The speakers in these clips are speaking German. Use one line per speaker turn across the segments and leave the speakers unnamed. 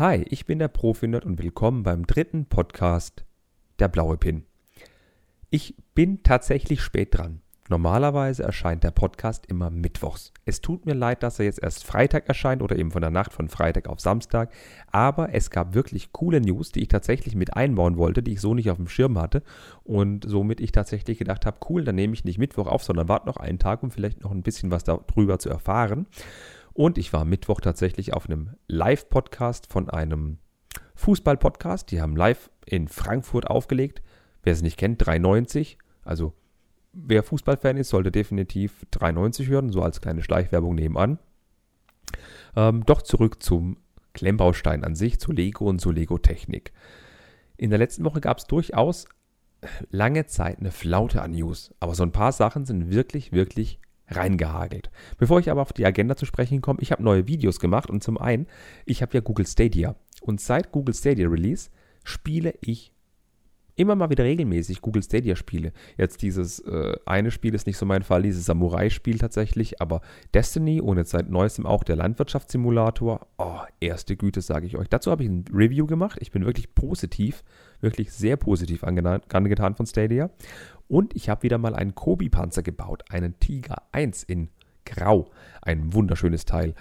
Hi, ich bin der Profi-Nerd und willkommen beim dritten Podcast Der blaue Pin. Ich bin tatsächlich spät dran. Normalerweise erscheint der Podcast immer mittwochs. Es tut mir leid, dass er jetzt erst Freitag erscheint oder eben von der Nacht von Freitag auf Samstag, aber es gab wirklich coole News, die ich tatsächlich mit einbauen wollte, die ich so nicht auf dem Schirm hatte und somit ich tatsächlich gedacht habe, cool, dann nehme ich nicht Mittwoch auf, sondern warte noch einen Tag, um vielleicht noch ein bisschen was darüber zu erfahren. Und ich war Mittwoch tatsächlich auf einem Live-Podcast von einem Fußball-Podcast. Die haben live in Frankfurt aufgelegt. Wer es nicht kennt, 390. Also wer Fußballfan ist, sollte definitiv 390 hören, so als kleine Schleichwerbung nebenan. Ähm, doch zurück zum Klemmbaustein an sich, zu Lego und zu Lego-Technik. In der letzten Woche gab es durchaus lange Zeit eine Flaute an News, aber so ein paar Sachen sind wirklich, wirklich reingehagelt. Bevor ich aber auf die Agenda zu sprechen komme, ich habe neue Videos gemacht und zum einen, ich habe ja Google Stadia und seit Google Stadia Release spiele ich immer mal wieder regelmäßig Google Stadia Spiele. Jetzt dieses äh, eine Spiel ist nicht so mein Fall, dieses Samurai-Spiel tatsächlich, aber Destiny und jetzt seit neuestem auch der Landwirtschaftssimulator. Oh, erste Güte, sage ich euch. Dazu habe ich ein Review gemacht. Ich bin wirklich positiv, wirklich sehr positiv angetan von Stadia. Und ich habe wieder mal einen Kobi-Panzer gebaut, einen Tiger 1 in Grau. Ein wunderschönes Teil.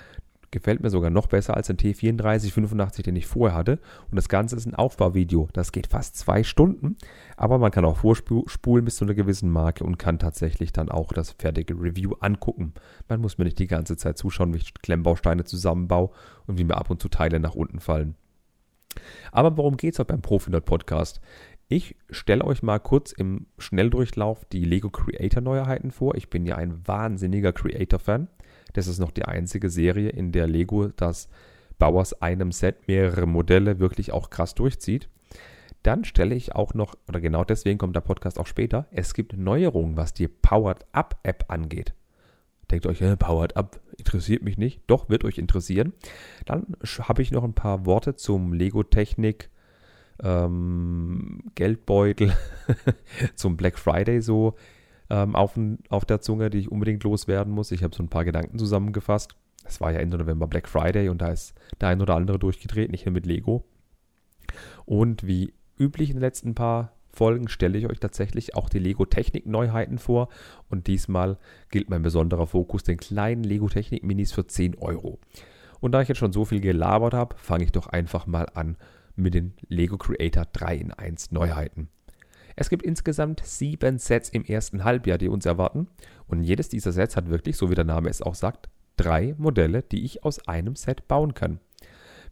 Gefällt mir sogar noch besser als ein T3485, den ich vorher hatte. Und das Ganze ist ein Aufbauvideo. Das geht fast zwei Stunden. Aber man kann auch vorspulen bis zu einer gewissen Marke und kann tatsächlich dann auch das fertige Review angucken. Man muss mir nicht die ganze Zeit zuschauen, wie ich Klemmbausteine zusammenbaue und wie mir ab und zu Teile nach unten fallen. Aber worum geht es heute beim Profi-Nerd Podcast? Ich stelle euch mal kurz im Schnelldurchlauf die Lego Creator Neuheiten vor. Ich bin ja ein wahnsinniger Creator-Fan. Das ist noch die einzige Serie, in der Lego das Bau aus einem Set mehrere Modelle wirklich auch krass durchzieht. Dann stelle ich auch noch, oder genau deswegen kommt der Podcast auch später, es gibt Neuerungen, was die Powered Up App angeht. Denkt euch, äh, Powered Up interessiert mich nicht. Doch, wird euch interessieren. Dann habe ich noch ein paar Worte zum Lego Technik ähm, Geldbeutel zum Black Friday so ähm, auf, auf der Zunge, die ich unbedingt loswerden muss. Ich habe so ein paar Gedanken zusammengefasst. Es war ja Ende November Black Friday und da ist der ein oder andere durchgedreht, nicht nur mit Lego. Und wie üblich in den letzten paar Folgen stelle ich euch tatsächlich auch die Lego Technik Neuheiten vor und diesmal gilt mein besonderer Fokus den kleinen Lego Technik Minis für 10 Euro. Und da ich jetzt schon so viel gelabert habe, fange ich doch einfach mal an mit den Lego Creator 3 in 1 Neuheiten. Es gibt insgesamt sieben Sets im ersten Halbjahr, die uns erwarten. Und jedes dieser Sets hat wirklich, so wie der Name es auch sagt, drei Modelle, die ich aus einem Set bauen kann.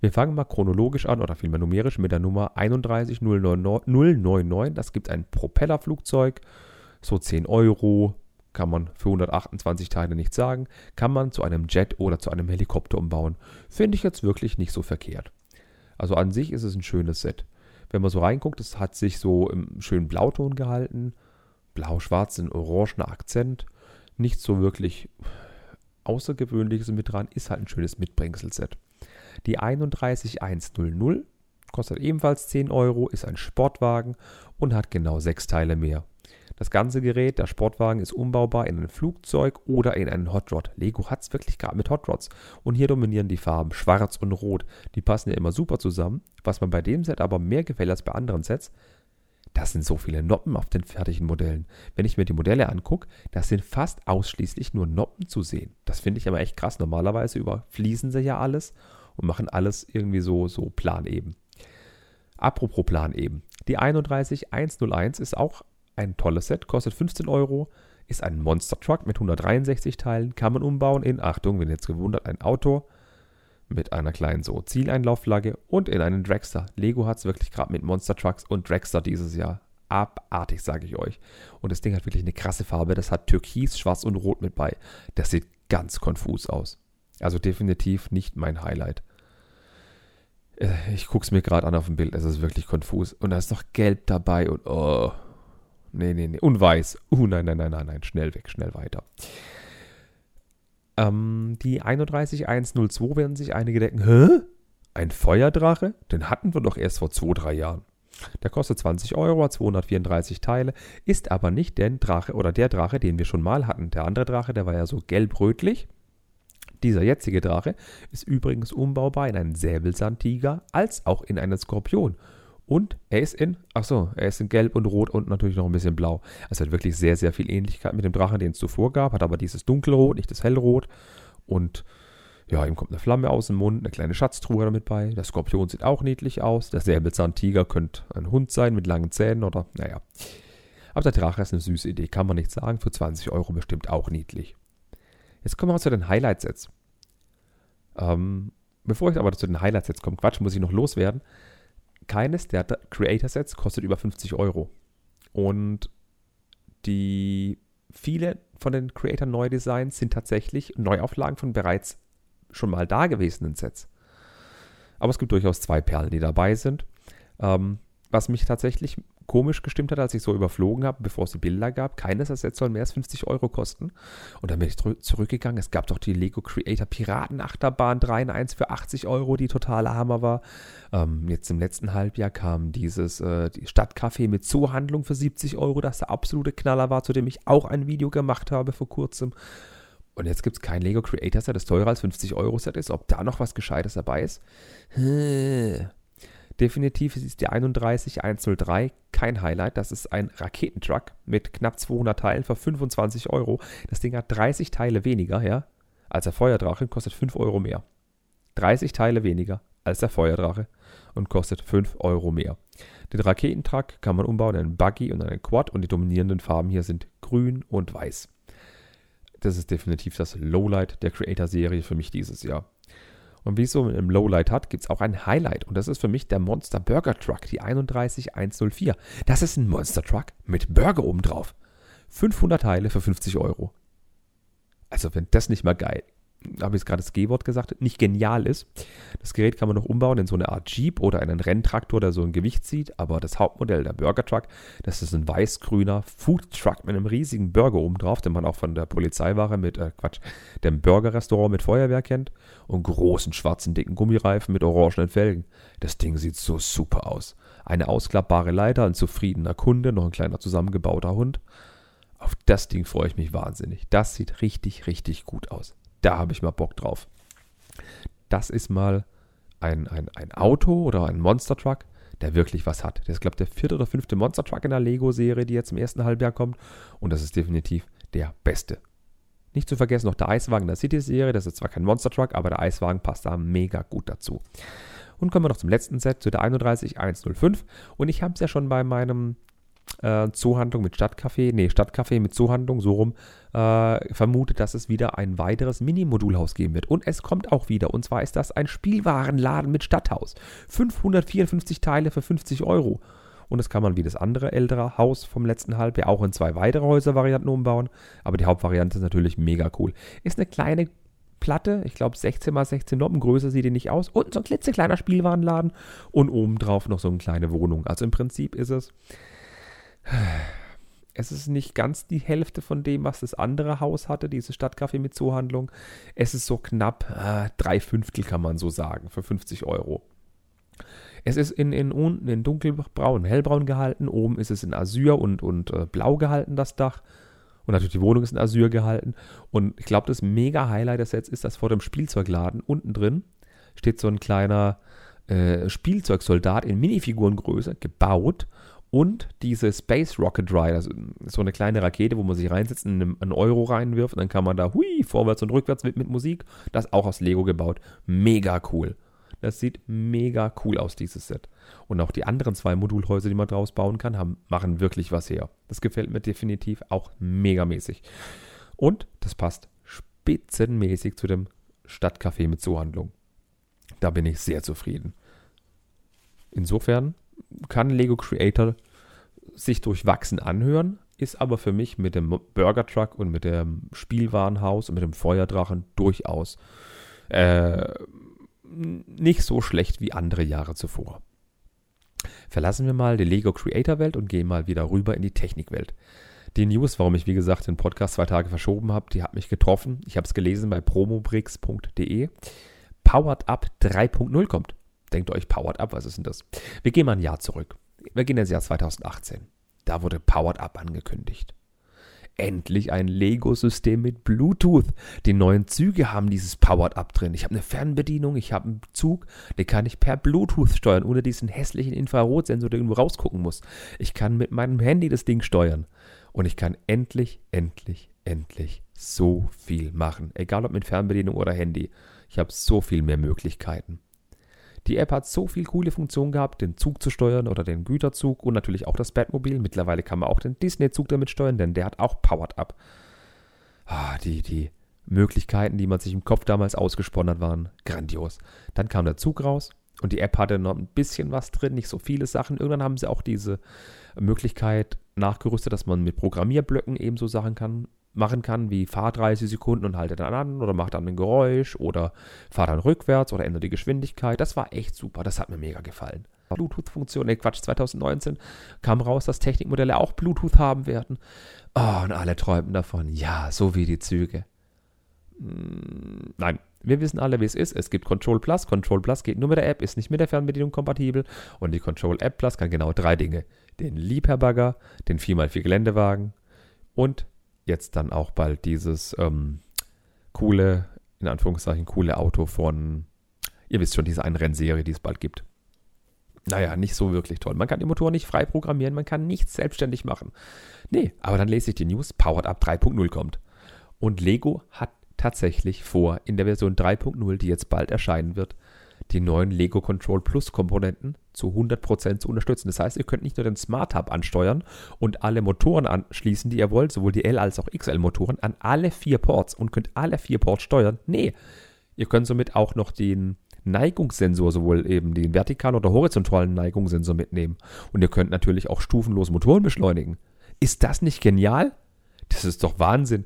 Wir fangen mal chronologisch an oder vielmehr numerisch mit der Nummer 31099. Das gibt ein Propellerflugzeug, so 10 Euro, kann man für 128 Teile nicht sagen, kann man zu einem Jet oder zu einem Helikopter umbauen. Finde ich jetzt wirklich nicht so verkehrt. Also an sich ist es ein schönes Set. Wenn man so reinguckt, es hat sich so im schönen Blauton gehalten. Blau-schwarz, ein orangener Akzent. Nicht so wirklich Außergewöhnliches mit dran, ist halt ein schönes Mitbringsel-Set. Die 31100 kostet ebenfalls 10 Euro, ist ein Sportwagen und hat genau sechs Teile mehr. Das ganze Gerät, der Sportwagen, ist umbaubar in ein Flugzeug oder in einen Hot Rod. Lego hat es wirklich gerade mit Hot Rods. Und hier dominieren die Farben schwarz und rot. Die passen ja immer super zusammen. Was mir bei dem Set aber mehr gefällt als bei anderen Sets, das sind so viele Noppen auf den fertigen Modellen. Wenn ich mir die Modelle angucke, das sind fast ausschließlich nur Noppen zu sehen. Das finde ich aber echt krass. Normalerweise überfließen sie ja alles und machen alles irgendwie so, so planeben. Apropos planeben. Die 31101 ist auch ein tolles Set, kostet 15 Euro, ist ein Monster Truck mit 163 Teilen, kann man umbauen in, Achtung, wenn ihr jetzt gewundert, ein Auto mit einer kleinen so Zieleinlaufflagge und in einen Dragster. Lego hat es wirklich gerade mit Monster Trucks und Dragster dieses Jahr. Abartig, sage ich euch. Und das Ding hat wirklich eine krasse Farbe. Das hat Türkis, Schwarz und Rot mit bei. Das sieht ganz konfus aus. Also definitiv nicht mein Highlight. Äh, ich gucke es mir gerade an auf dem Bild. Es ist wirklich konfus. Und da ist noch Gelb dabei und oh. Nee, nee, nee. Und weiß. Uh, nein, nein, nein, nein, nein. Schnell weg, schnell weiter. Ähm, die 31102 werden sich einige denken, hä? Ein Feuerdrache? Den hatten wir doch erst vor zwei, drei Jahren. Der kostet 20 Euro, hat 234 Teile, ist aber nicht der Drache oder der Drache, den wir schon mal hatten. Der andere Drache, der war ja so gelb-rötlich. Dieser jetzige Drache ist übrigens umbaubar in einen Säbelzahntiger als auch in einen Skorpion. Und er ist in, ach so, er ist in Gelb und Rot und natürlich noch ein bisschen Blau. Also hat wirklich sehr, sehr viel Ähnlichkeit mit dem Drachen, den es zuvor gab, hat aber dieses Dunkelrot, nicht das Hellrot. Und ja, ihm kommt eine Flamme aus dem Mund, eine kleine Schatztruhe damit bei. Der Skorpion sieht auch niedlich aus. Der Säbelzahntiger könnte ein Hund sein mit langen Zähnen oder, naja. Aber der Drache ist eine süße Idee, kann man nicht sagen. Für 20 Euro bestimmt auch niedlich. Jetzt kommen wir zu den Highlights jetzt. Ähm, bevor ich aber zu den Highlights jetzt komme, Quatsch, muss ich noch loswerden. Keines der Creator-Sets kostet über 50 Euro. Und die viele von den Creator Neudesigns sind tatsächlich Neuauflagen von bereits schon mal dagewesenen Sets. Aber es gibt durchaus zwei Perlen, die dabei sind. Ähm, was mich tatsächlich komisch gestimmt hat, als ich so überflogen habe, bevor es die Bilder gab. Keines der Sets soll mehr als 50 Euro kosten. Und dann bin ich zurückgegangen. Es gab doch die Lego Creator Piraten Achterbahn 3 in 1 für 80 Euro, die totaler Hammer war. Ähm, jetzt im letzten Halbjahr kam dieses äh, die Stadtcafé mit Zoohandlung für 70 Euro, das der absolute Knaller war, zu dem ich auch ein Video gemacht habe vor kurzem. Und jetzt gibt es kein Lego Creator Set, das teurer als 50 Euro Set ist. Ob da noch was Gescheites dabei ist? Hm. Definitiv ist die 31103 kein Highlight. Das ist ein Raketentruck mit knapp 200 Teilen für 25 Euro. Das Ding hat 30 Teile weniger, ja, als der Feuerdrache kostet 5 Euro mehr. 30 Teile weniger als der Feuerdrache und kostet 5 Euro mehr. Den Raketentruck kann man umbauen in einen Buggy und einen Quad und die dominierenden Farben hier sind grün und weiß. Das ist definitiv das Lowlight der Creator-Serie für mich dieses Jahr. Und wie es so im Lowlight hat, gibt es auch ein Highlight. Und das ist für mich der Monster Burger Truck, die 31104. Das ist ein Monster Truck mit Burger oben drauf. 500 Teile für 50 Euro. Also, wenn das nicht mal geil habe ich es gerade das G-Wort gesagt, nicht genial ist. Das Gerät kann man noch umbauen in so eine Art Jeep oder einen Renntraktor, der so ein Gewicht zieht. Aber das Hauptmodell, der Burger Truck, das ist ein weiß-grüner Food Truck mit einem riesigen Burger oben drauf, den man auch von der Polizeiwache mit, äh, Quatsch, dem Burger-Restaurant mit Feuerwehr kennt. Und großen, schwarzen, dicken Gummireifen mit orangenen Felgen. Das Ding sieht so super aus. Eine ausklappbare Leiter, ein zufriedener Kunde, noch ein kleiner zusammengebauter Hund. Auf das Ding freue ich mich wahnsinnig. Das sieht richtig, richtig gut aus da habe ich mal Bock drauf. Das ist mal ein, ein, ein Auto oder ein Monster Truck, der wirklich was hat. Das ist, glaube ich, der vierte oder fünfte Monster Truck in der Lego-Serie, die jetzt im ersten Halbjahr kommt. Und das ist definitiv der beste. Nicht zu vergessen noch der Eiswagen der City-Serie. Das ist zwar kein Monster Truck, aber der Eiswagen passt da mega gut dazu. Und kommen wir noch zum letzten Set, zu der 31105. Und ich habe es ja schon bei meinem äh, Zoohandlung mit Stadtcafé, nee, Stadtcafé mit Zoohandlung, so rum, äh, vermutet, dass es wieder ein weiteres Mini-Modulhaus geben wird. Und es kommt auch wieder. Und zwar ist das ein Spielwarenladen mit Stadthaus. 554 Teile für 50 Euro. Und das kann man wie das andere ältere Haus vom letzten Halbjahr auch in zwei weitere Häuservarianten umbauen. Aber die Hauptvariante ist natürlich mega cool. Ist eine kleine Platte, ich glaube 16 x 16 Noppen, größer sieht die nicht aus. Und so ein klitzekleiner Spielwarenladen und obendrauf noch so eine kleine Wohnung. Also im Prinzip ist es es ist nicht ganz die Hälfte von dem, was das andere Haus hatte, diese Stadtcafé mit Zoohandlung. Es ist so knapp äh, drei Fünftel, kann man so sagen, für 50 Euro. Es ist in, in unten in dunkelbraun, hellbraun gehalten. Oben ist es in Azur und, und äh, blau gehalten, das Dach. Und natürlich die Wohnung ist in Azur gehalten. Und ich glaube, das mega Highlight des Sets ist, dass vor dem Spielzeugladen unten drin steht so ein kleiner äh, Spielzeugsoldat in Minifigurengröße gebaut und diese Space Rocket Ride, also so eine kleine Rakete, wo man sich reinsetzt und einen Euro reinwirft und dann kann man da hui, vorwärts und rückwärts mit, mit Musik. Das auch aus Lego gebaut. Mega cool. Das sieht mega cool aus, dieses Set. Und auch die anderen zwei Modulhäuser, die man draus bauen kann, haben, machen wirklich was her. Das gefällt mir definitiv auch megamäßig. Und das passt spitzenmäßig zu dem Stadtcafé mit Zoohandlung. Da bin ich sehr zufrieden. Insofern kann Lego Creator sich durchwachsen anhören, ist aber für mich mit dem Burger Truck und mit dem Spielwarenhaus und mit dem Feuerdrachen durchaus äh, nicht so schlecht wie andere Jahre zuvor. Verlassen wir mal die Lego Creator Welt und gehen mal wieder rüber in die Technikwelt. Die News, warum ich wie gesagt den Podcast zwei Tage verschoben habe, die hat mich getroffen. Ich habe es gelesen bei promobricks.de. Powered Up 3.0 kommt. Denkt euch, Powered Up, was ist denn das? Wir gehen mal ein Jahr zurück. Wir gehen ins Jahr 2018. Da wurde Powered Up angekündigt. endlich ein Lego-System mit Bluetooth. Die neuen Züge haben dieses Powered-Up drin. Ich habe eine Fernbedienung, ich habe einen Zug, den kann ich per Bluetooth steuern, ohne diesen hässlichen Infrarotsensor, der irgendwo rausgucken muss. Ich kann mit meinem Handy das Ding steuern. Und ich kann endlich, endlich, endlich so viel machen. Egal ob mit Fernbedienung oder Handy. Ich habe so viel mehr Möglichkeiten. Die App hat so viel coole Funktionen gehabt, den Zug zu steuern oder den Güterzug und natürlich auch das Batmobil. Mittlerweile kann man auch den Disney-Zug damit steuern, denn der hat auch Powered Up. Ah, die, die Möglichkeiten, die man sich im Kopf damals ausgesponnen hat, waren grandios. Dann kam der Zug raus und die App hatte noch ein bisschen was drin, nicht so viele Sachen. Irgendwann haben sie auch diese Möglichkeit nachgerüstet, dass man mit Programmierblöcken ebenso Sachen kann, machen kann, wie fahr 30 Sekunden und halte dann an oder mach dann ein Geräusch oder fahr dann rückwärts oder ändere die Geschwindigkeit. Das war echt super, das hat mir mega gefallen. Bluetooth-Funktion, ne Quatsch, 2019 kam raus, dass Technikmodelle auch Bluetooth haben werden. Oh, und alle träumten davon. Ja, so wie die Züge. Hm, nein, wir wissen alle, wie es ist. Es gibt Control Plus. Control Plus geht nur mit der App, ist nicht mit der Fernbedienung kompatibel. Und die Control App Plus kann genau drei Dinge. Den Liebherr-Bagger, den 4x4 Geländewagen und jetzt dann auch bald dieses ähm, coole, in Anführungszeichen, coole Auto von, ihr wisst schon, diese einen Rennserie, die es bald gibt. Naja, nicht so wirklich toll. Man kann den Motor nicht frei programmieren, man kann nichts selbstständig machen. Nee, aber dann lese ich die News, Powered Up 3.0 kommt. Und Lego hat tatsächlich vor, in der Version 3.0, die jetzt bald erscheinen wird, die neuen Lego Control Plus Komponenten zu 100% zu unterstützen. Das heißt, ihr könnt nicht nur den Smart Hub ansteuern und alle Motoren anschließen, die ihr wollt, sowohl die L- als auch XL-Motoren, an alle vier Ports und könnt alle vier Ports steuern. Nee, ihr könnt somit auch noch den Neigungssensor, sowohl eben den vertikalen oder horizontalen Neigungssensor mitnehmen. Und ihr könnt natürlich auch stufenlos Motoren beschleunigen. Ist das nicht genial? Das ist doch Wahnsinn.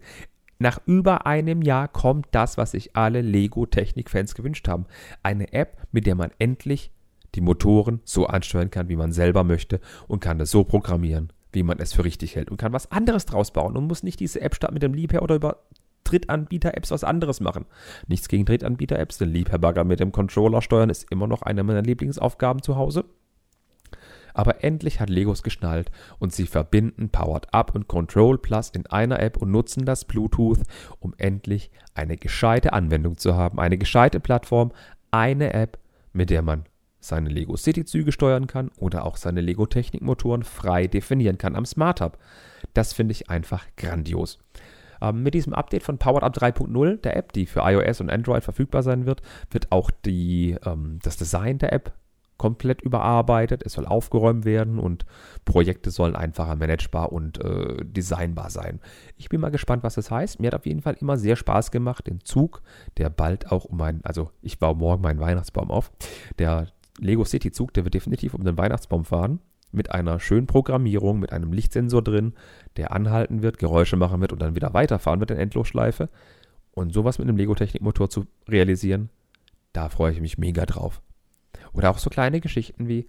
Nach über einem Jahr kommt das, was sich alle Lego-Technik-Fans gewünscht haben. Eine App, mit der man endlich die Motoren so ansteuern kann, wie man selber möchte und kann das so programmieren, wie man es für richtig hält und kann was anderes draus bauen und muss nicht diese App statt mit dem Liebherr oder über Drittanbieter-Apps was anderes machen. Nichts gegen Drittanbieter-Apps, den Liebherr-Bagger mit dem Controller steuern ist immer noch eine meiner Lieblingsaufgaben zu Hause. Aber endlich hat Legos geschnallt und sie verbinden Powered Up und Control Plus in einer App und nutzen das Bluetooth, um endlich eine gescheite Anwendung zu haben, eine gescheite Plattform, eine App, mit der man seine Lego City Züge steuern kann oder auch seine Lego Technikmotoren frei definieren kann am Smart Hub. Das finde ich einfach grandios. Ähm, mit diesem Update von Powered Up 3.0, der App, die für iOS und Android verfügbar sein wird, wird auch die, ähm, das Design der App komplett überarbeitet, es soll aufgeräumt werden und Projekte sollen einfacher managebar und äh, designbar sein. Ich bin mal gespannt, was das heißt. Mir hat auf jeden Fall immer sehr Spaß gemacht, den Zug, der bald auch um meinen, also ich baue morgen meinen Weihnachtsbaum auf, der Lego City Zug, der wird definitiv um den Weihnachtsbaum fahren mit einer schönen Programmierung, mit einem Lichtsensor drin, der anhalten wird, Geräusche machen wird und dann wieder weiterfahren wird in Endlosschleife. Und sowas mit einem Lego-Technik-Motor zu realisieren, da freue ich mich mega drauf. Oder auch so kleine Geschichten wie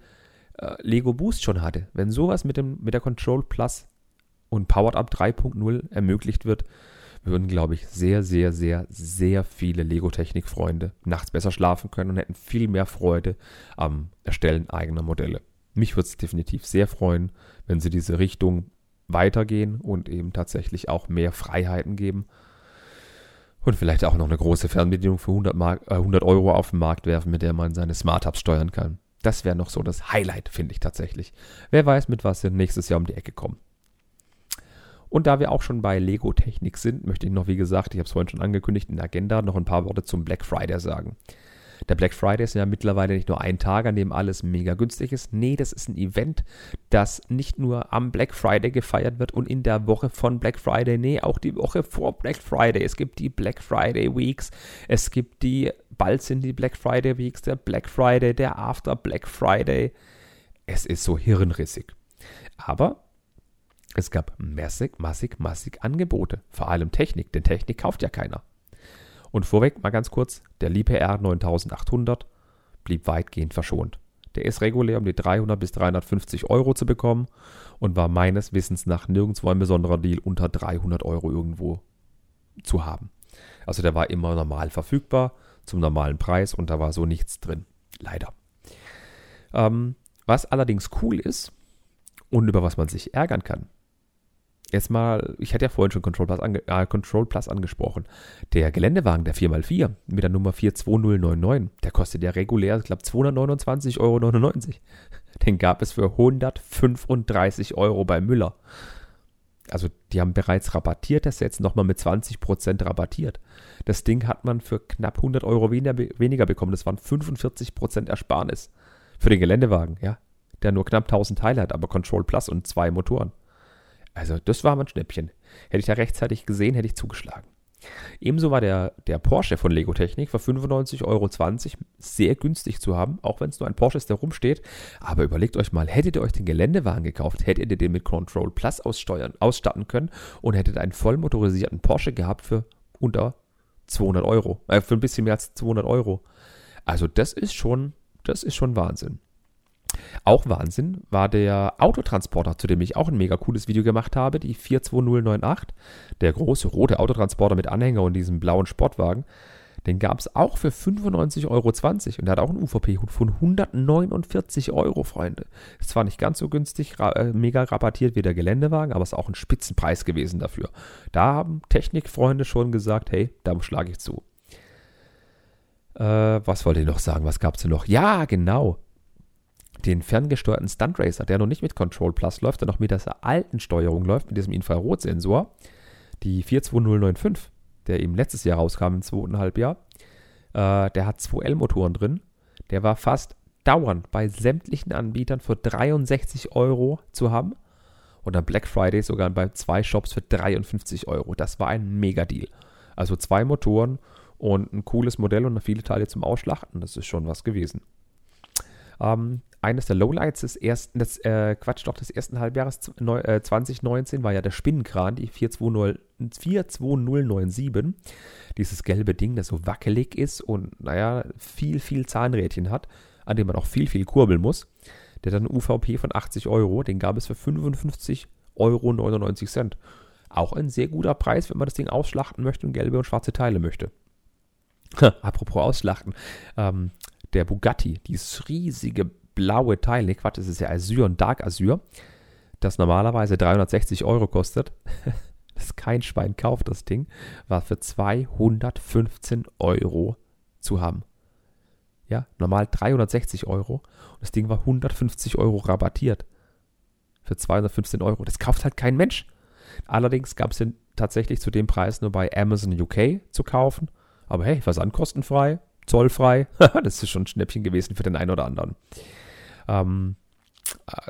äh, Lego Boost schon hatte. Wenn sowas mit, dem, mit der Control Plus und Powered Up 3.0 ermöglicht wird, würden, glaube ich, sehr, sehr, sehr, sehr viele Lego-Technik-Freunde nachts besser schlafen können und hätten viel mehr Freude am Erstellen eigener Modelle. Mich würde es definitiv sehr freuen, wenn sie diese Richtung weitergehen und eben tatsächlich auch mehr Freiheiten geben. Und vielleicht auch noch eine große Fernbedienung für 100, Mark, äh, 100 Euro auf den Markt werfen, mit der man seine Smart-Hubs steuern kann. Das wäre noch so das Highlight, finde ich tatsächlich. Wer weiß, mit was wir nächstes Jahr um die Ecke kommen. Und da wir auch schon bei Lego Technik sind, möchte ich noch, wie gesagt, ich habe es vorhin schon angekündigt, in der Agenda noch ein paar Worte zum Black Friday sagen. Der Black Friday ist ja mittlerweile nicht nur ein Tag, an dem alles mega günstig ist. Nee, das ist ein Event, das nicht nur am Black Friday gefeiert wird und in der Woche von Black Friday, nee, auch die Woche vor Black Friday. Es gibt die Black Friday Weeks, es gibt die, bald sind die Black Friday Weeks, der Black Friday, der After Black Friday. Es ist so hirnrissig. Aber es gab massig, massig, massig Angebote. Vor allem Technik, denn Technik kauft ja keiner. Und vorweg mal ganz kurz, der Liebherr R 9800 blieb weitgehend verschont. Der ist regulär um die 300 bis 350 Euro zu bekommen und war meines Wissens nach nirgendwo ein besonderer Deal unter 300 Euro irgendwo zu haben. Also der war immer normal verfügbar zum normalen Preis und da war so nichts drin. Leider. Ähm, was allerdings cool ist und über was man sich ärgern kann, jetzt mal, ich hatte ja vorhin schon Control Plus, ange, äh, Control Plus angesprochen. Der Geländewagen, der 4x4 mit der Nummer 42099, der kostet ja regulär, ich glaube, 229,99 Euro. Den gab es für 135 Euro bei Müller. Also die haben bereits rabattiert das jetzt nochmal mit 20% rabattiert. Das Ding hat man für knapp 100 Euro weniger, weniger bekommen. Das waren 45% Ersparnis. Für den Geländewagen, ja. Der nur knapp 1000 Teile hat, aber Control Plus und zwei Motoren. Also das war mein Schnäppchen. Hätte ich da rechtzeitig gesehen, hätte ich zugeschlagen. Ebenso war der, der Porsche von Lego Technik für 95,20 Euro sehr günstig zu haben, auch wenn es nur ein Porsche ist, der rumsteht. Aber überlegt euch mal, hättet ihr euch den Geländewagen gekauft, hättet ihr den mit Control Plus aussteuern, ausstatten können und hättet einen vollmotorisierten Porsche gehabt für unter 200 Euro, äh, für ein bisschen mehr als 200 Euro. Also das ist schon, das ist schon Wahnsinn. Auch Wahnsinn war der Autotransporter, zu dem ich auch ein mega cooles Video gemacht habe, die 42098. Der große rote Autotransporter mit Anhänger und diesem blauen Sportwagen. Den gab es auch für 95,20 Euro und der hat auch einen UVP von 149 Euro, Freunde. Ist zwar nicht ganz so günstig, ra äh, mega rabattiert wie der Geländewagen, aber ist auch ein Spitzenpreis gewesen dafür. Da haben Technikfreunde schon gesagt, hey, da schlage ich zu. Äh, was wollte ich noch sagen? Was gab es denn noch? Ja, genau den ferngesteuerten Stunt Racer, der noch nicht mit Control Plus läuft, der noch mit dieser alten Steuerung läuft, mit diesem Infrarotsensor, die 42095, der eben letztes Jahr rauskam im zweiten Halbjahr, äh, der hat 2L-Motoren drin. Der war fast dauernd bei sämtlichen Anbietern für 63 Euro zu haben. Und am Black Friday sogar bei zwei Shops für 53 Euro. Das war ein Mega-Deal. Also zwei Motoren und ein cooles Modell und viele Teile zum Ausschlachten. Das ist schon was gewesen. Ähm, eines der Lowlights des ersten, des, äh, Quatsch, doch des ersten Halbjahres 2019 äh, war ja der Spinnenkran, die 420, 42097. Dieses gelbe Ding, das so wackelig ist und, naja, viel, viel Zahnrädchen hat, an dem man auch viel, viel kurbeln muss. Der hat einen UVP von 80 Euro, den gab es für 55,99 Euro. Auch ein sehr guter Preis, wenn man das Ding ausschlachten möchte und gelbe und schwarze Teile möchte. Apropos ausschlachten. Ähm, der Bugatti, dieses riesige blaue Teil, ne Quatsch, das ist ja Azure und Dark Azure, das normalerweise 360 Euro kostet. das kein Schwein kauft, das Ding, war für 215 Euro zu haben. Ja, normal 360 Euro und das Ding war 150 Euro rabattiert. Für 215 Euro. Das kauft halt kein Mensch. Allerdings gab es den tatsächlich zu dem Preis nur bei Amazon UK zu kaufen. Aber hey, versandkostenfrei, zollfrei. das ist schon ein Schnäppchen gewesen für den einen oder anderen. Ähm,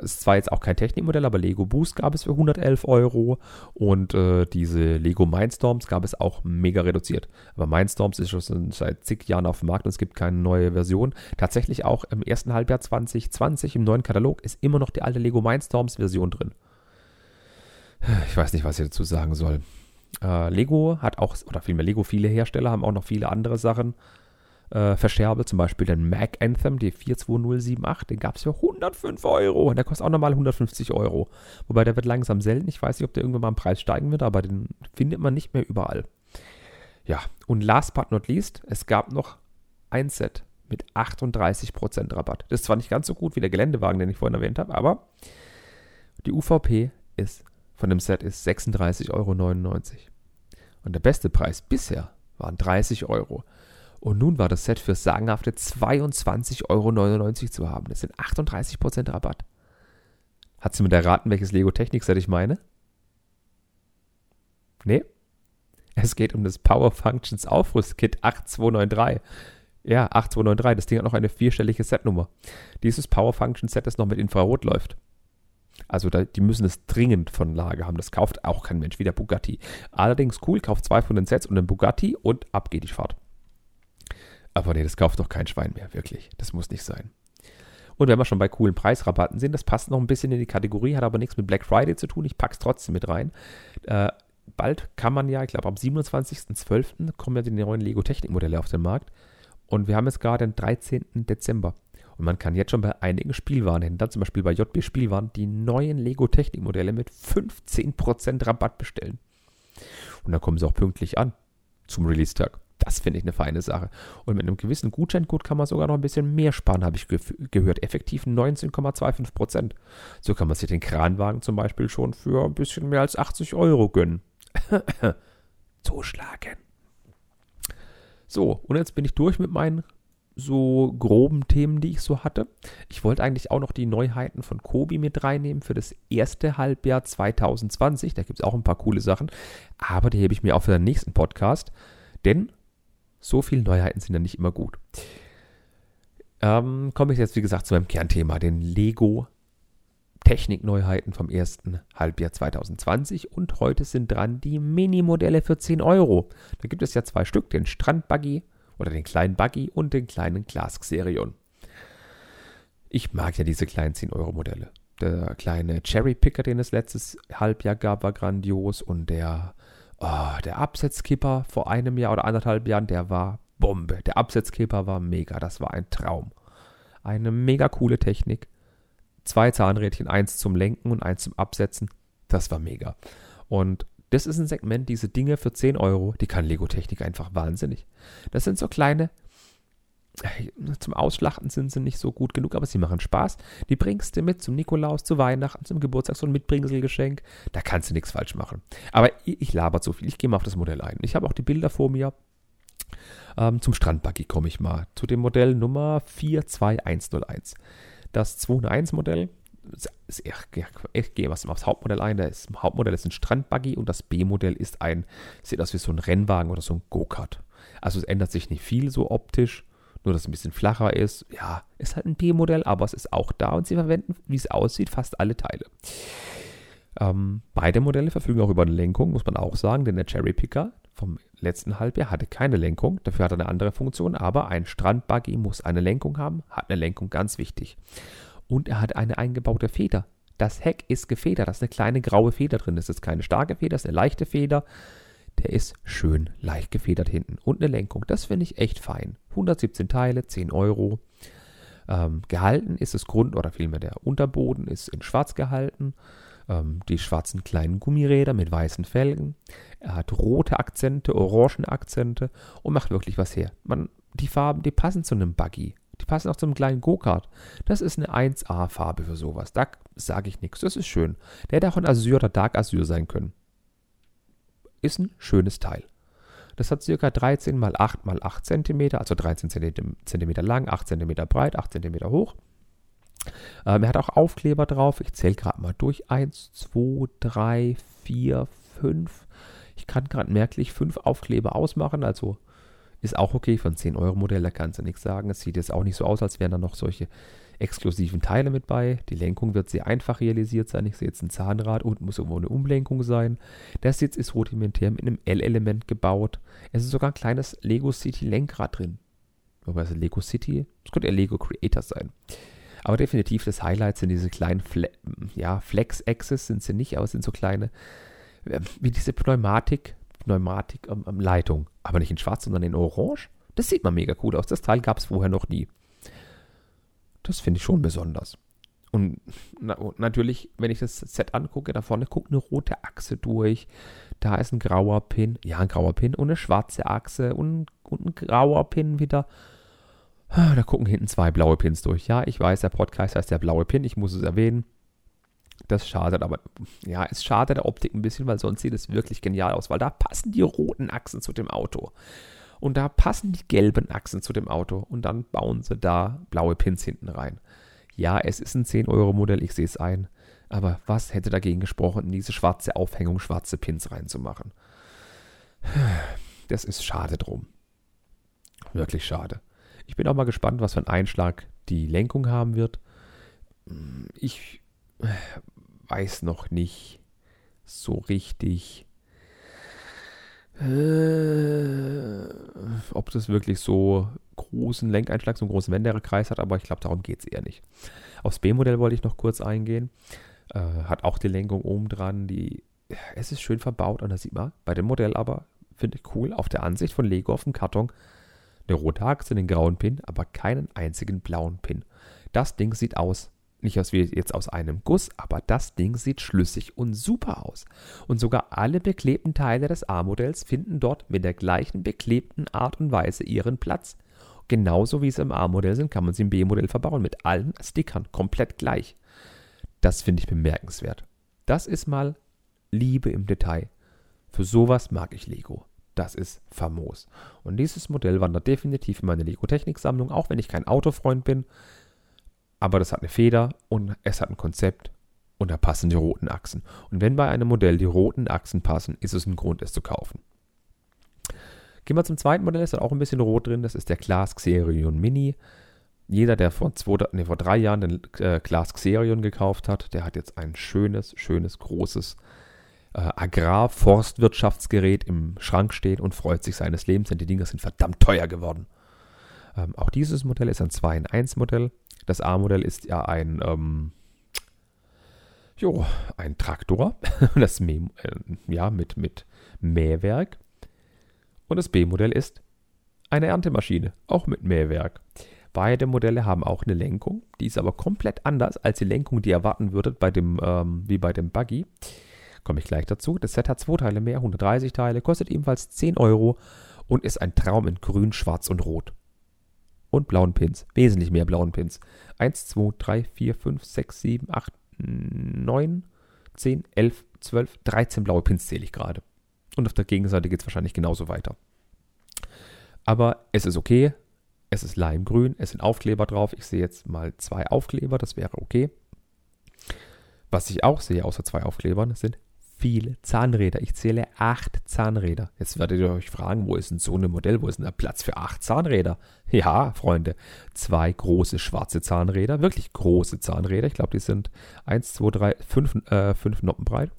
es war jetzt auch kein Technikmodell, aber Lego Boost gab es für 111 Euro und äh, diese Lego Mindstorms gab es auch mega reduziert. Aber Mindstorms ist schon seit zig Jahren auf dem Markt und es gibt keine neue Version. Tatsächlich auch im ersten Halbjahr 2020 im neuen Katalog ist immer noch die alte Lego Mindstorms Version drin. Ich weiß nicht, was ich dazu sagen soll. Äh, Lego hat auch, oder vielmehr Lego, viele Hersteller haben auch noch viele andere Sachen äh, verscherbe, zum Beispiel den Mac Anthem, die 42078, den gab es für 105 Euro und der kostet auch nochmal 150 Euro. Wobei der wird langsam selten. Ich weiß nicht, ob der irgendwann mal im Preis steigen wird, aber den findet man nicht mehr überall. Ja, und last but not least, es gab noch ein Set mit 38% Rabatt. Das ist zwar nicht ganz so gut wie der Geländewagen, den ich vorhin erwähnt habe, aber die UVP ist von dem Set ist 36,99 Euro. Und der beste Preis bisher waren 30 Euro. Und nun war das Set für sagenhafte 22,99 Euro zu haben. Das sind 38% Rabatt. Hat sie mit erraten, welches Lego Technik-Set ich meine? Nee? Es geht um das Power Functions Aufrüstkit 8293. Ja, 8293. Das Ding hat noch eine vierstellige Setnummer. Dieses Power Function Set, das noch mit Infrarot läuft. Also da, die müssen es dringend von Lage haben. Das kauft auch kein Mensch, wie der Bugatti. Allerdings cool, kauft zwei von den Sets und den Bugatti und ab geht die Fahrt. Aber nee, das kauft doch kein Schwein mehr, wirklich. Das muss nicht sein. Und wenn wir schon bei coolen Preisrabatten sind, das passt noch ein bisschen in die Kategorie, hat aber nichts mit Black Friday zu tun. Ich packe es trotzdem mit rein. Äh, bald kann man ja, ich glaube am 27.12. kommen ja die neuen Lego Technik-Modelle auf den Markt. Und wir haben jetzt gerade den 13. Dezember. Und man kann jetzt schon bei einigen Spielwarenhändlern, zum Beispiel bei JB Spielwaren, die neuen Lego Technik-Modelle mit 15% Rabatt bestellen. Und dann kommen sie auch pünktlich an zum Release-Tag. Das finde ich eine feine Sache. Und mit einem gewissen Gutscheincode kann man sogar noch ein bisschen mehr sparen, habe ich ge gehört. Effektiv 19,25 Prozent. So kann man sich den Kranwagen zum Beispiel schon für ein bisschen mehr als 80 Euro gönnen. Zuschlagen. So, und jetzt bin ich durch mit meinen so groben Themen, die ich so hatte. Ich wollte eigentlich auch noch die Neuheiten von Kobi mit reinnehmen für das erste Halbjahr 2020. Da gibt es auch ein paar coole Sachen, aber die hebe ich mir auch für den nächsten Podcast, denn so viele Neuheiten sind ja nicht immer gut. Ähm, komme ich jetzt, wie gesagt, zu meinem Kernthema, den Lego Technikneuheiten vom ersten Halbjahr 2020 und heute sind dran die Mini-Modelle für 10 Euro. Da gibt es ja zwei Stück, den Strandbuggy oder den kleinen Buggy und den kleinen Glask Xerion. Ich mag ja diese kleinen 10-Euro-Modelle. Der kleine Cherry Picker, den es letztes Halbjahr gab, war grandios und der, oh, der Absetzkipper vor einem Jahr oder anderthalb Jahren, der war Bombe. Der Absetzkipper war mega, das war ein Traum. Eine mega coole Technik. Zwei Zahnrädchen, eins zum Lenken und eins zum Absetzen. Das war mega. Und das ist ein Segment, diese Dinge für 10 Euro, die kann Lego Technik einfach wahnsinnig. Das sind so kleine, zum Ausschlachten sind sie nicht so gut genug, aber sie machen Spaß. Die bringst du mit zum Nikolaus, zu Weihnachten, zum Geburtstag, so ein Mitbringselgeschenk. Da kannst du nichts falsch machen. Aber ich, ich laber zu viel, ich gehe mal auf das Modell ein. Ich habe auch die Bilder vor mir. Ähm, zum Strandbuggy komme ich mal. Zu dem Modell Nummer 42101. Das 201-Modell ich, ich gehe was aufs Hauptmodell ein. Das Hauptmodell ist ein Strandbuggy und das B-Modell ist ein, sieht aus wie so ein Rennwagen oder so ein Go-Kart. Also es ändert sich nicht viel so optisch, nur dass es ein bisschen flacher ist. Ja, ist halt ein B-Modell, aber es ist auch da und sie verwenden, wie es aussieht, fast alle Teile. Ähm, beide Modelle verfügen auch über eine Lenkung, muss man auch sagen, denn der Cherry Picker vom letzten Halbjahr hatte keine Lenkung, dafür hat er eine andere Funktion, aber ein Strandbuggy muss eine Lenkung haben, hat eine Lenkung, ganz wichtig. Und er hat eine eingebaute Feder. Das Heck ist gefedert, da ist eine kleine graue Feder drin. Das ist keine starke Feder, das ist eine leichte Feder. Der ist schön leicht gefedert hinten. Und eine Lenkung, das finde ich echt fein. 117 Teile, 10 Euro. Ähm, gehalten ist das Grund, oder vielmehr der Unterboden ist in schwarz gehalten. Ähm, die schwarzen kleinen Gummiräder mit weißen Felgen. Er hat rote Akzente, orangen Akzente und macht wirklich was her. Man, die Farben, die passen zu einem Buggy. Die passen auch zum kleinen Go-Kart. Das ist eine 1A-Farbe für sowas. Da sage ich nichts. Das ist schön. Der hätte auch ein Azur oder Dark Azur sein können. Ist ein schönes Teil. Das hat ca. 13 x 8 x 8 cm, also 13 cm lang, 8 cm breit, 8 cm hoch. Ähm, er hat auch Aufkleber drauf. Ich zähle gerade mal durch. 1, 2, 3, 4, 5. Ich kann gerade merklich 5 Aufkleber ausmachen. Also ist auch okay ein 10-Euro-Modell, da kannst du nichts sagen. Es sieht jetzt auch nicht so aus, als wären da noch solche exklusiven Teile mit bei. Die Lenkung wird sehr einfach realisiert sein. Ich sehe jetzt ein Zahnrad, unten muss irgendwo eine Umlenkung sein. Der Sitz ist rudimentär mit einem L-Element gebaut. Es ist sogar ein kleines Lego City Lenkrad drin. Wobei es Lego City, das könnte eher Lego Creator sein. Aber definitiv das Highlight sind diese kleinen Fle ja, Flex-Axis, sind sie nicht, aber es sind so kleine, äh, wie diese Pneumatik, Pneumatik-Leitung. Ähm, aber nicht in schwarz, sondern in orange. Das sieht mal mega cool aus. Das Teil gab es vorher noch nie. Das finde ich schon besonders. Und, na, natürlich, wenn ich das Set angucke, da vorne guckt eine rote Achse durch. Da ist ein grauer Pin. Ja, ein grauer Pin und eine schwarze Achse und, und ein grauer Pin wieder. Ah, da gucken hinten zwei blaue Pins durch. Ja, ich weiß, der Podcast heißt der blaue Pin. Ich muss es erwähnen. Das schadet, aber ja, es schadet der Optik ein bisschen, weil sonst sieht es wirklich genial aus, weil da passen die roten Achsen zu dem Auto. Und da passen die gelben Achsen zu dem Auto. Und dann bauen sie da blaue Pins hinten rein. Ja, es ist ein 10-Euro-Modell, ich sehe es ein. Aber was hätte dagegen gesprochen, in diese schwarze Aufhängung schwarze Pins reinzumachen? Das ist schade drum. Wirklich schade. Ich bin auch mal gespannt, was für einen Einschlag die Lenkung haben wird. Ich weiß noch nicht so richtig, äh, ob das wirklich so großen Lenkeinschlag, so einen großen Wenderekreis hat, aber ich glaube, darum geht es eher nicht. Aufs B-Modell wollte ich noch kurz eingehen. Äh, hat auch die Lenkung oben dran, die, es ist schön verbaut und da sieht man bei dem Modell aber, finde ich cool, auf der Ansicht von Lego auf dem Karton, eine rote Achse, den grauen Pin, aber keinen einzigen blauen Pin. Das Ding sieht aus nicht aus wie jetzt aus einem Guss, aber das Ding sieht schlüssig und super aus. Und sogar alle beklebten Teile des A-Modells finden dort mit der gleichen beklebten Art und Weise ihren Platz. Genauso wie sie im A-Modell sind, kann man sie im B-Modell verbauen. Mit allen Stickern komplett gleich. Das finde ich bemerkenswert. Das ist mal Liebe im Detail. Für sowas mag ich Lego. Das ist famos. Und dieses Modell wandert definitiv in meine Lego-Technik-Sammlung, auch wenn ich kein Autofreund bin. Aber das hat eine Feder und es hat ein Konzept und da passen die roten Achsen. Und wenn bei einem Modell die roten Achsen passen, ist es ein Grund, es zu kaufen. Gehen wir zum zweiten Modell, ist auch ein bisschen rot drin. Das ist der Class Xerion Mini. Jeder, der vor, zwei, nee, vor drei Jahren den äh, Class Xerion gekauft hat, der hat jetzt ein schönes, schönes, großes äh, Agrar-Forstwirtschaftsgerät im Schrank stehen und freut sich seines Lebens, denn die Dinger sind verdammt teuer geworden. Ähm, auch dieses Modell ist ein 2 in 1 Modell. Das A-Modell ist ja ein, ähm, jo, ein Traktor, das äh, ja, mit, mit Mähwerk. Und das B-Modell ist eine Erntemaschine, auch mit Mähwerk. Beide Modelle haben auch eine Lenkung, die ist aber komplett anders als die Lenkung, die ihr erwarten würdet bei dem, ähm, wie bei dem Buggy. Komme ich gleich dazu. Das Set hat zwei Teile mehr, 130 Teile, kostet ebenfalls 10 Euro und ist ein Traum in grün, schwarz und rot. Und blauen Pins. Wesentlich mehr blauen Pins. 1, 2, 3, 4, 5, 6, 7, 8, 9, 10, 11, 12, 13 blaue Pins zähle ich gerade. Und auf der Gegenseite geht es wahrscheinlich genauso weiter. Aber es ist okay. Es ist Leimgrün. Es sind Aufkleber drauf. Ich sehe jetzt mal zwei Aufkleber. Das wäre okay. Was ich auch sehe, außer zwei Aufklebern, sind viele Zahnräder. Ich zähle acht Zahnräder. Jetzt werdet ihr euch fragen, wo ist denn so ein Modell? Wo ist denn der Platz für acht Zahnräder? Ja, Freunde, zwei große schwarze Zahnräder, wirklich große Zahnräder. Ich glaube, die sind eins, zwei, drei, fünf, äh, fünf Noppen breit.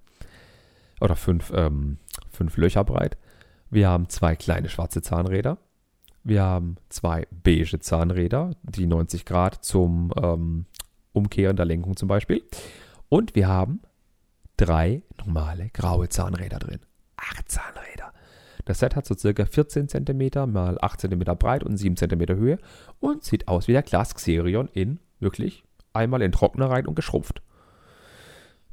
Oder fünf, ähm, fünf Löcher breit. Wir haben zwei kleine schwarze Zahnräder. Wir haben zwei beige Zahnräder, die 90 Grad zum ähm, Umkehren der Lenkung zum Beispiel. Und wir haben drei normale graue Zahnräder drin. Acht Zahnräder. Das Set hat so circa 14 cm mal 8 cm breit und 7 cm Höhe und sieht aus wie der Glas Xerion in wirklich einmal in Trockner rein und geschrumpft.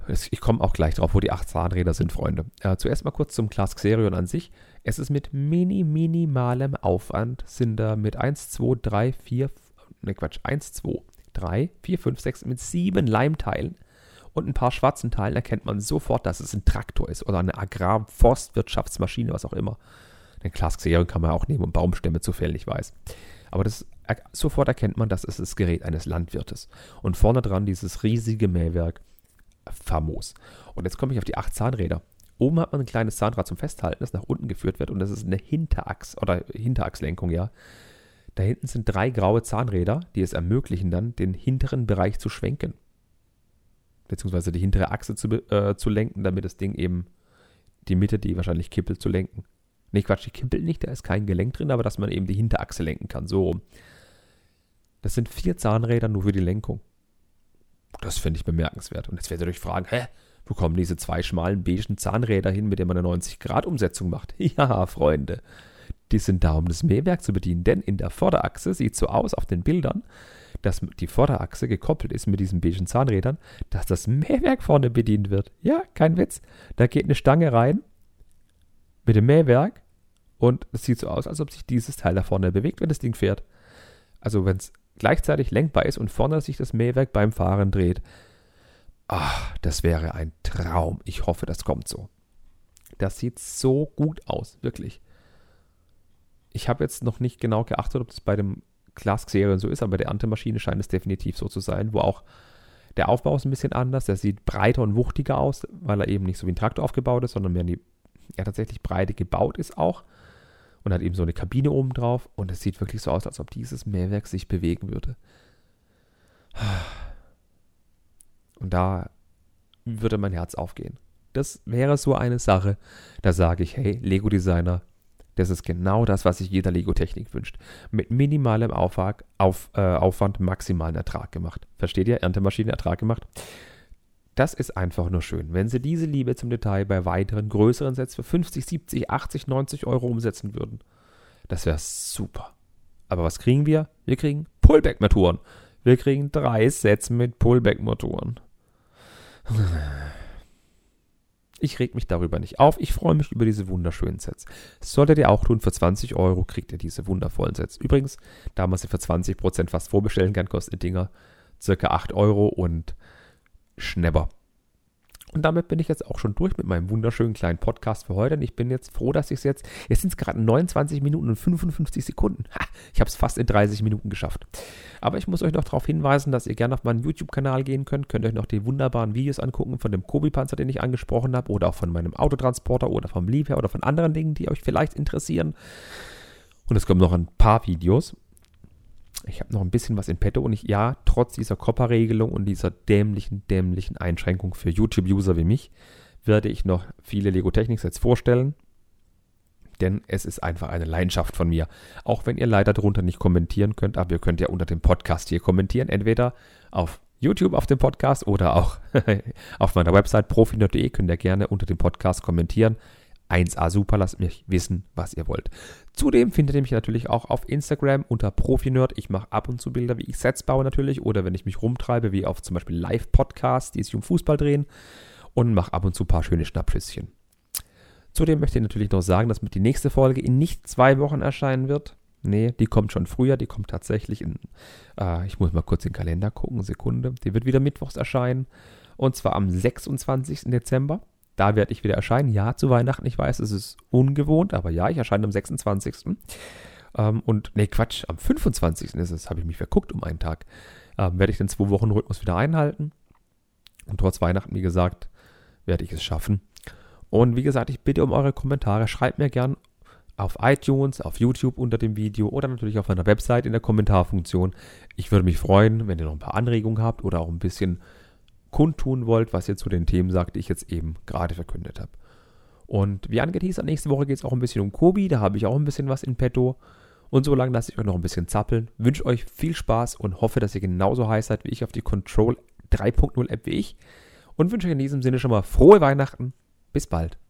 Ich komme auch gleich drauf, wo die acht Zahnräder sind, Freunde. Äh, zuerst mal kurz zum Glas Xerion an sich. Es ist mit mini, minimalem Aufwand, sind da mit 1, 2, 3, 4, ne Quatsch, 1, 2, 3, 4, 5, 6, mit sieben Leimteilen und ein paar schwarzen Teilen erkennt man sofort, dass es ein Traktor ist oder eine Agrar-Forstwirtschaftsmaschine, was auch immer. Den Glasxerion kann man auch nehmen, um Baumstämme zu fällen, ich weiß. Aber das, sofort erkennt man, dass es das Gerät eines Landwirtes. Und vorne dran dieses riesige Mähwerk, famos. Und jetzt komme ich auf die acht Zahnräder. Oben hat man ein kleines Zahnrad zum Festhalten, das nach unten geführt wird und das ist eine Hinterachs- oder Hinterachslenkung, ja. Da hinten sind drei graue Zahnräder, die es ermöglichen dann, den hinteren Bereich zu schwenken beziehungsweise die hintere Achse zu, äh, zu lenken, damit das Ding eben die Mitte, die wahrscheinlich kippelt, zu lenken. Nee, Quatsch, die kippelt nicht, da ist kein Gelenk drin, aber dass man eben die Hinterachse lenken kann, so rum. Das sind vier Zahnräder nur für die Lenkung. Das finde ich bemerkenswert. Und jetzt werdet ihr euch fragen, hä, wo kommen diese zwei schmalen beigen Zahnräder hin, mit denen man eine 90-Grad-Umsetzung macht? Ja, Freunde, die sind da, um das Mähwerk zu bedienen, denn in der Vorderachse sieht so aus auf den Bildern, dass die Vorderachse gekoppelt ist mit diesen beigen Zahnrädern, dass das Mähwerk vorne bedient wird. Ja, kein Witz. Da geht eine Stange rein mit dem Mähwerk und es sieht so aus, als ob sich dieses Teil da vorne bewegt, wenn das Ding fährt. Also wenn es gleichzeitig lenkbar ist und vorne sich das Mähwerk beim Fahren dreht. Ach, das wäre ein Traum. Ich hoffe, das kommt so. Das sieht so gut aus, wirklich. Ich habe jetzt noch nicht genau geachtet, ob das bei dem Glasserie so ist, aber bei der Ante-Maschine scheint es definitiv so zu sein, wo auch der Aufbau ist ein bisschen anders. Der sieht breiter und wuchtiger aus, weil er eben nicht so wie ein Traktor aufgebaut ist, sondern mehr die, ja, tatsächlich breite gebaut ist auch. Und hat eben so eine Kabine oben drauf. Und es sieht wirklich so aus, als ob dieses Mehrwerk sich bewegen würde. Und da würde mein Herz aufgehen. Das wäre so eine Sache, da sage ich, hey, Lego-Designer, das ist genau das, was sich jeder Lego-Technik wünscht. Mit minimalem Aufwand, auf, äh, Aufwand maximalen Ertrag gemacht. Versteht ihr? Erntemaschine Ertrag gemacht. Das ist einfach nur schön. Wenn sie diese Liebe zum Detail bei weiteren größeren Sets für 50, 70, 80, 90 Euro umsetzen würden, das wäre super. Aber was kriegen wir? Wir kriegen Pullback-Motoren. Wir kriegen drei Sets mit Pullback-Motoren. Ich reg mich darüber nicht auf. Ich freue mich über diese wunderschönen Sets. solltet ihr auch tun. Für 20 Euro kriegt ihr diese wundervollen Sets. Übrigens, da man sie für 20% fast vorbestellen kann, kosten die Dinger circa 8 Euro und Schnepper. Und damit bin ich jetzt auch schon durch mit meinem wunderschönen kleinen Podcast für heute. Und ich bin jetzt froh, dass ich es jetzt, jetzt sind es gerade 29 Minuten und 55 Sekunden. Ha, ich habe es fast in 30 Minuten geschafft. Aber ich muss euch noch darauf hinweisen, dass ihr gerne auf meinen YouTube-Kanal gehen könnt. Könnt euch noch die wunderbaren Videos angucken von dem Kobi-Panzer, den ich angesprochen habe, oder auch von meinem Autotransporter oder vom Liebherr oder von anderen Dingen, die euch vielleicht interessieren. Und es kommen noch ein paar Videos ich habe noch ein bisschen was in petto und ich, ja, trotz dieser COPPA-Regelung und dieser dämlichen, dämlichen Einschränkung für YouTube-User wie mich, werde ich noch viele Lego-Technik-Sets vorstellen. Denn es ist einfach eine Leidenschaft von mir. Auch wenn ihr leider darunter nicht kommentieren könnt, aber ihr könnt ja unter dem Podcast hier kommentieren. Entweder auf YouTube auf dem Podcast oder auch auf meiner Website profinerd.de könnt ihr gerne unter dem Podcast kommentieren. 1A super, lasst mich wissen, was ihr wollt. Zudem findet ihr mich natürlich auch auf Instagram unter Profinerd. Ich mache ab und zu Bilder, wie ich Sets baue natürlich oder wenn ich mich rumtreibe, wie auf zum Beispiel Live-Podcasts, die sich um Fußball drehen und mache ab und zu ein paar schöne Schnappschüsschen. Zudem möchte ich natürlich noch sagen, dass die nächste Folge in nicht zwei Wochen erscheinen wird. Nee, die kommt schon früher, die kommt tatsächlich in, äh, ich muss mal kurz den Kalender gucken, Sekunde. Die wird wieder mittwochs erscheinen und zwar am 26. Dezember. Da werde ich wieder erscheinen. Ja, zu Weihnachten. Ich weiß, es ist ungewohnt, aber ja, ich erscheine am 26. Ähm, und, nee, Quatsch, am 25. ist es, habe ich mich verguckt um einen Tag. Ähm, werde ich den zwei Wochen Rhythmus wieder einhalten. Und trotz Weihnachten, wie gesagt, werde ich es schaffen. Und wie gesagt, ich bitte um eure Kommentare. Schreibt mir gern auf iTunes, auf YouTube unter dem Video oder natürlich auf meiner Website in der Kommentarfunktion. Ich würde mich freuen, wenn ihr noch ein paar Anregungen habt oder auch ein bisschen kundtun wollt, was ihr zu den Themen sagt, die ich jetzt eben gerade verkündet habe. Und wie angeteasert, nächste Woche geht es auch ein bisschen um Kobi, da habe ich auch ein bisschen was in petto. Und so lange lasse ich euch noch ein bisschen zappeln. Wünsche euch viel Spaß und hoffe, dass ihr genauso heiß seid wie ich auf die Control 3.0 App wie ich. Und wünsche euch in diesem Sinne schon mal frohe Weihnachten. Bis bald.